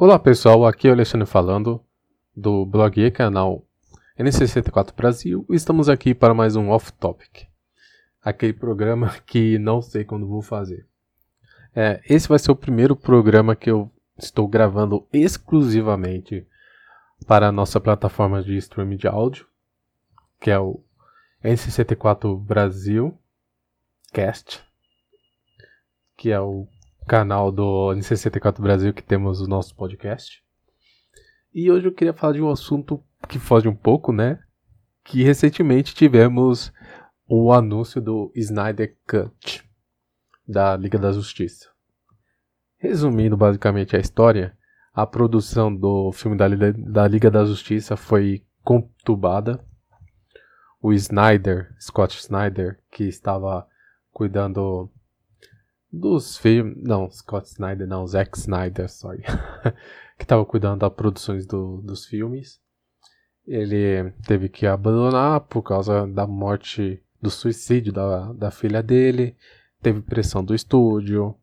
Olá pessoal, aqui é o Alexandre falando do blog e canal N64 Brasil e estamos aqui para mais um Off Topic, aquele programa que não sei quando vou fazer. É, esse vai ser o primeiro programa que eu estou gravando exclusivamente para a nossa plataforma de streaming de áudio, que é o N64 Brasil Cast, que é o canal do N64 Brasil que temos o nosso podcast. E hoje eu queria falar de um assunto que foge um pouco, né? Que recentemente tivemos o anúncio do Snyder Cut da Liga da Justiça. Resumindo basicamente a história, a produção do filme da, da Liga da Justiça foi conturbada. O Snyder, Scott Snyder, que estava cuidando dos filmes. Não, Scott Snyder, não, Zack Snyder, sorry. que estava cuidando das produções do, dos filmes. Ele teve que abandonar por causa da morte, do suicídio da, da filha dele. Teve pressão do estúdio.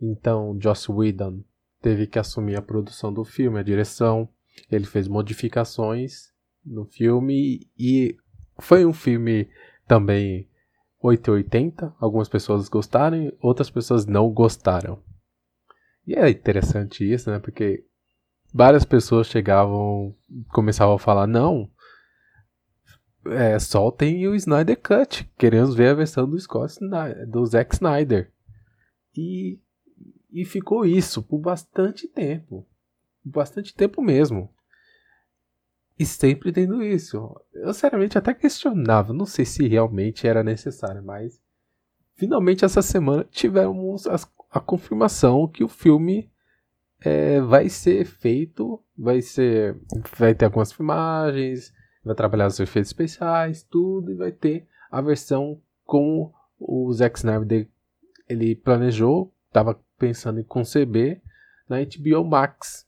Então, Joss Whedon teve que assumir a produção do filme, a direção. Ele fez modificações no filme e foi um filme também 880. Algumas pessoas gostaram, outras pessoas não gostaram. E é interessante isso, né? Porque várias pessoas chegavam, começavam a falar: não, é, soltem o Snyder Cut. Queremos ver a versão do Scott do Zack Snyder. E, e ficou isso por bastante tempo. Bastante tempo mesmo. E sempre tendo isso. Eu sinceramente até questionava, não sei se realmente era necessário, mas finalmente essa semana tivemos a, a confirmação que o filme é, vai ser feito, vai ser, vai ter algumas filmagens, vai trabalhar os efeitos especiais, tudo e vai ter a versão com o Zack Snyder ele planejou, estava pensando em conceber na HBO Max.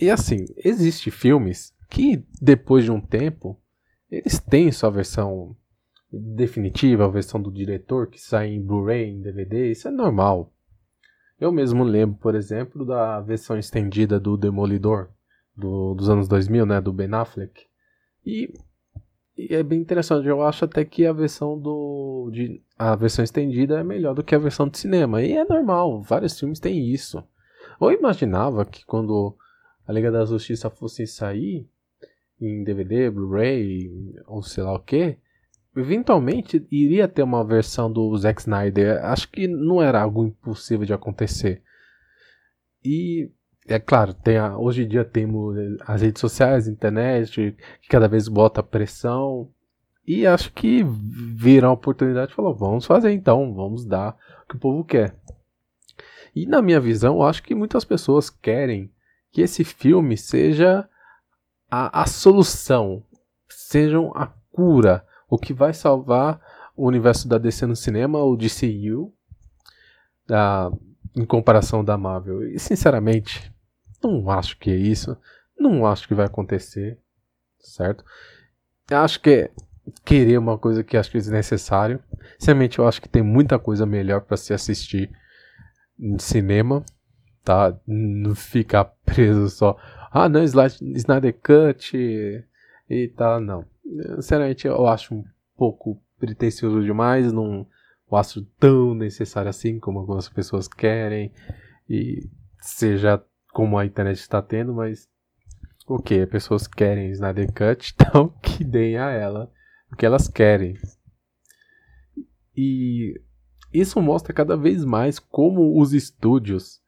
E assim, existe filmes que depois de um tempo eles têm sua versão definitiva, a versão do diretor que sai em Blu-ray, em DVD, isso é normal. Eu mesmo lembro, por exemplo, da versão estendida do Demolidor do, dos anos 2000, né, do Ben Affleck. E, e, é bem interessante, eu acho até que a versão do de, a versão estendida é melhor do que a versão de cinema. E é normal, vários filmes têm isso. Eu imaginava que quando a Liga da Justiça fosse sair em DVD, Blu-ray ou sei lá o que, eventualmente iria ter uma versão do Zack Snyder. Acho que não era algo impossível de acontecer. E é claro, tem a, hoje em dia temos as redes sociais, internet, que cada vez bota pressão. E acho que viram a oportunidade e falou: vamos fazer então, vamos dar o que o povo quer. E na minha visão, acho que muitas pessoas querem que esse filme seja a, a solução, sejam a cura, o que vai salvar o universo da DC no cinema, o DCU, da, em comparação da Marvel. E sinceramente, não acho que é isso. Não acho que vai acontecer, certo? Acho que é querer uma coisa que acho que é desnecessário. Sinceramente, eu acho que tem muita coisa melhor para se assistir no cinema tá? Não ficar preso só. Ah, não, Snyder Cut e tal, não. Sinceramente, eu acho um pouco pretencioso demais, não acho tão necessário assim como algumas pessoas querem e seja como a internet está tendo, mas o que? Pessoas querem Snyder Cut, então que deem a ela o que elas querem. E isso mostra cada vez mais como os estúdios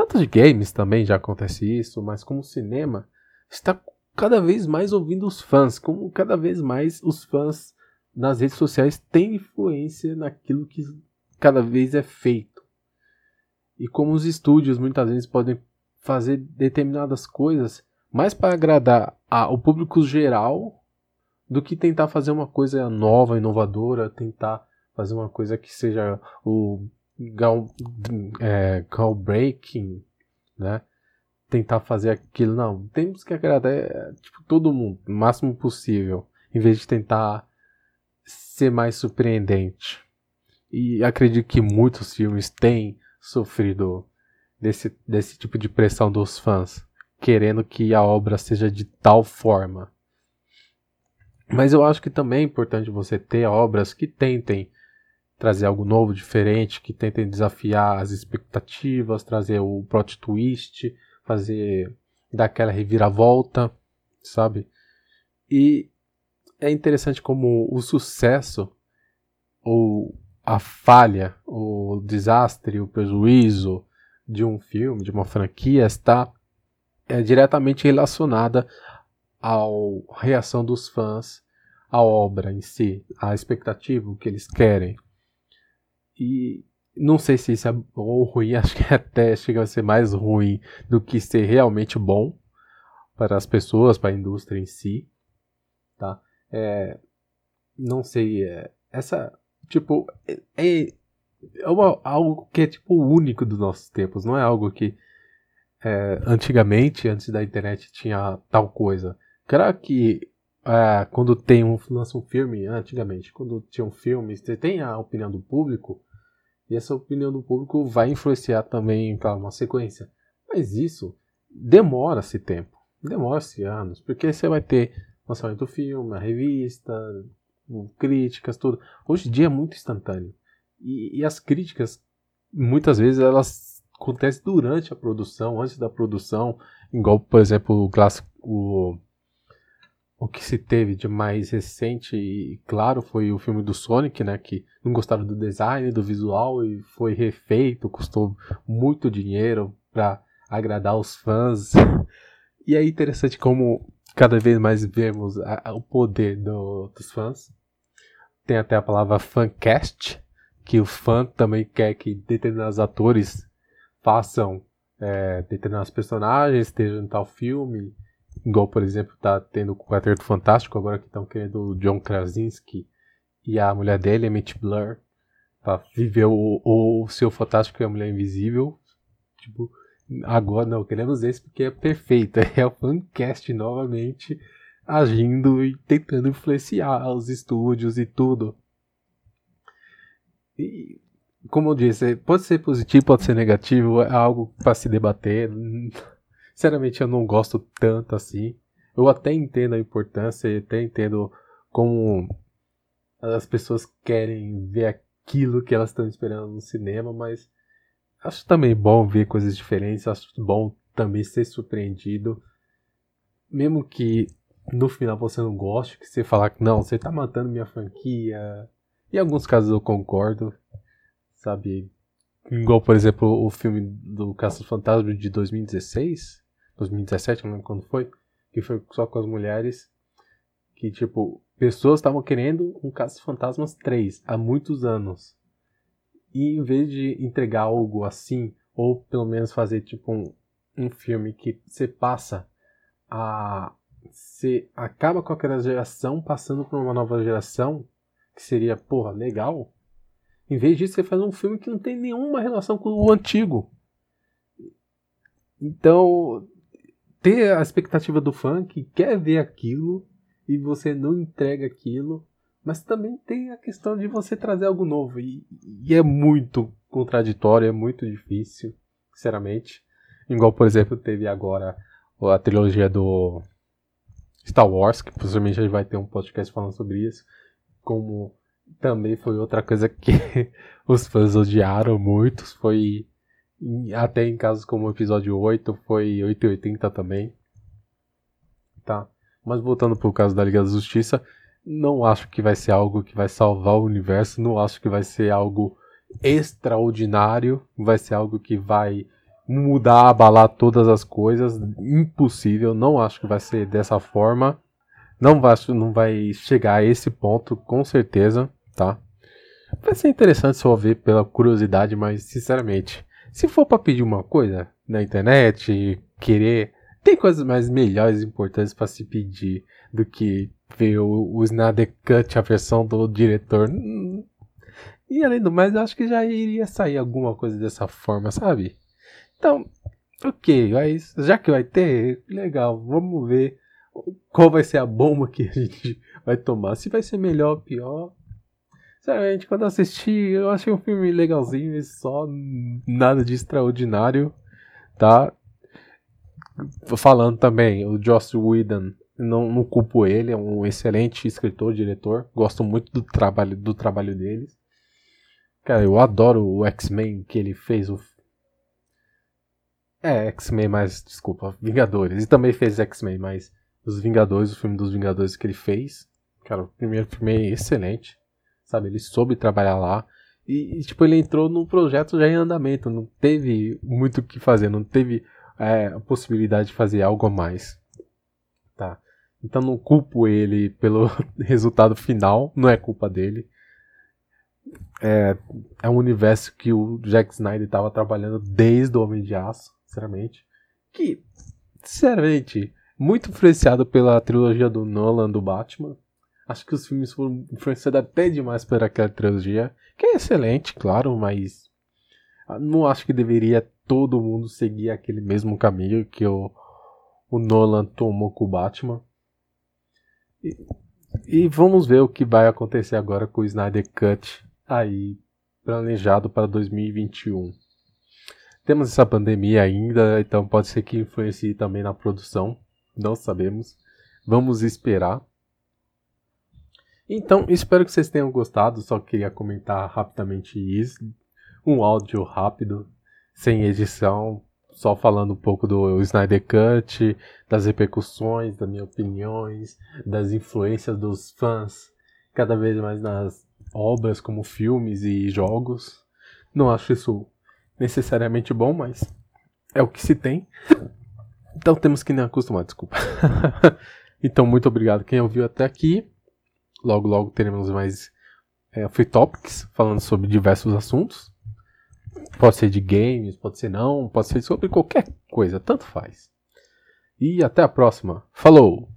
tanto de games também já acontece isso, mas como cinema está cada vez mais ouvindo os fãs, como cada vez mais os fãs nas redes sociais têm influência naquilo que cada vez é feito. E como os estúdios muitas vezes podem fazer determinadas coisas mais para agradar ao público geral do que tentar fazer uma coisa nova, inovadora, tentar fazer uma coisa que seja o gal, é, breaking, né? Tentar fazer aquilo. Não, temos que agradar é, tipo, todo mundo, o máximo possível, em vez de tentar ser mais surpreendente. E acredito que muitos filmes têm sofrido desse, desse tipo de pressão dos fãs, querendo que a obra seja de tal forma. Mas eu acho que também é importante você ter obras que tentem trazer algo novo, diferente, que tentem desafiar as expectativas, trazer o plot twist, fazer dar aquela reviravolta, sabe? E é interessante como o sucesso ou a falha, o desastre, o prejuízo de um filme, de uma franquia está é, diretamente relacionada à reação dos fãs à obra em si, à expectativa, que eles querem. E não sei se isso é bom ou ruim, acho que até chega a ser mais ruim do que ser realmente bom para as pessoas, para a indústria em si, tá? É, não sei, é, essa, tipo, é, é, é uma, algo que é, tipo, único dos nossos tempos, não é algo que é, antigamente, antes da internet, tinha tal coisa. Claro que é, quando tem um, lança um filme, antigamente, quando tinha um filme, você tem a opinião do público, e essa opinião do público vai influenciar também para uma sequência. Mas isso demora-se tempo, demora-se anos, porque você vai ter lançamento do filme, a revista, críticas, tudo. Hoje em dia é muito instantâneo. E, e as críticas, muitas vezes, elas acontecem durante a produção, antes da produção, igual, por exemplo, o clássico, o o que se teve de mais recente e claro foi o filme do Sonic, né, que não gostaram do design, do visual e foi refeito, custou muito dinheiro para agradar os fãs. E é interessante como cada vez mais vemos a, a, o poder do, dos fãs. Tem até a palavra fancast, que o fã também quer que determinados atores façam é, determinados personagens, estejam em tal filme Igual, por exemplo, tá tendo o Quarteto Fantástico, agora que estão querendo o John Krasinski e a mulher dele, Mitch Blur, pra viver o, o seu Fantástico e a Mulher Invisível. Tipo, agora não, queremos esse porque é perfeito. É o fancast novamente agindo e tentando influenciar os estúdios e tudo. E, como eu disse, pode ser positivo, pode ser negativo, é algo para se debater. Sinceramente, eu não gosto tanto assim. Eu até entendo a importância e até entendo como as pessoas querem ver aquilo que elas estão esperando no cinema, mas acho também bom ver coisas diferentes, acho bom também ser surpreendido. Mesmo que no final você não goste, que você falar que não, você está matando minha franquia. Em alguns casos eu concordo, sabe? Igual, por exemplo, o filme do Caça Fantasma de 2016, 2017, não lembro quando foi, que foi só com as mulheres, que tipo, pessoas estavam querendo um Caça Fantasmas 3 há muitos anos. E em vez de entregar algo assim, ou pelo menos fazer tipo um, um filme que você passa a. Você acaba com aquela geração passando por uma nova geração, que seria, porra, legal. Em vez disso, você faz um filme que não tem nenhuma relação com o antigo. Então, ter a expectativa do fã que quer ver aquilo e você não entrega aquilo, mas também tem a questão de você trazer algo novo e, e é muito contraditório, é muito difícil, sinceramente. Igual, por exemplo, teve agora a trilogia do Star Wars, que possivelmente a gente vai ter um podcast falando sobre isso, como também foi outra coisa que os fãs odiaram muito, foi até em casos como o episódio 8, foi 880 também. Tá? Mas voltando pro caso da Liga da Justiça, não acho que vai ser algo que vai salvar o universo, não acho que vai ser algo extraordinário, vai ser algo que vai mudar, abalar todas as coisas, impossível, não acho que vai ser dessa forma. Não vai, não vai chegar a esse ponto, com certeza, tá? Vai ser interessante só ver pela curiosidade, mas sinceramente, se for para pedir uma coisa na internet, querer, tem coisas mais melhores e importantes para se pedir do que ver o, o Snyder Cut, a versão do diretor. E além do mais, eu acho que já iria sair alguma coisa dessa forma, sabe? Então, ok, mas já que vai ter, legal, vamos ver qual vai ser a bomba que a gente vai tomar. Se vai ser melhor ou pior, Sinceramente, quando eu assisti, eu achei um filme legalzinho e só nada de extraordinário. tá? Falando também, o Joss Whedon, não, não culpo ele, é um excelente escritor, diretor. Gosto muito do trabalho, do trabalho deles. Cara, eu adoro o X-Men que ele fez. O... É, X-Men, mas desculpa, Vingadores. E também fez X-Men, mas os Vingadores, o filme dos Vingadores que ele fez. Cara, o primeiro filme é excelente. Sabe, ele soube trabalhar lá. E, e, tipo, ele entrou num projeto já em andamento. Não teve muito o que fazer, não teve é, a possibilidade de fazer algo a mais. Tá. Então não culpo ele pelo resultado final, não é culpa dele. É, é um universo que o Jack Snyder estava trabalhando desde o Homem de Aço, sinceramente. Que, sinceramente, muito influenciado pela trilogia do Nolan do Batman. Acho que os filmes foram influenciados até demais por aquela trilogia, que é excelente, claro, mas não acho que deveria todo mundo seguir aquele mesmo caminho que o, o Nolan tomou com o Batman. E, e vamos ver o que vai acontecer agora com o Snyder Cut aí planejado para 2021. Temos essa pandemia ainda, então pode ser que influencie também na produção, não sabemos. Vamos esperar. Então, espero que vocês tenham gostado. Só queria comentar rapidamente isso. Um áudio rápido, sem edição, só falando um pouco do Snyder Cut, das repercussões, das minhas opiniões, das influências dos fãs cada vez mais nas obras como filmes e jogos. Não acho isso necessariamente bom, mas é o que se tem. Então temos que nem acostumar, desculpa. então, muito obrigado quem ouviu até aqui. Logo, logo teremos mais é, free topics falando sobre diversos assuntos. Pode ser de games, pode ser não, pode ser sobre qualquer coisa, tanto faz. E até a próxima. Falou!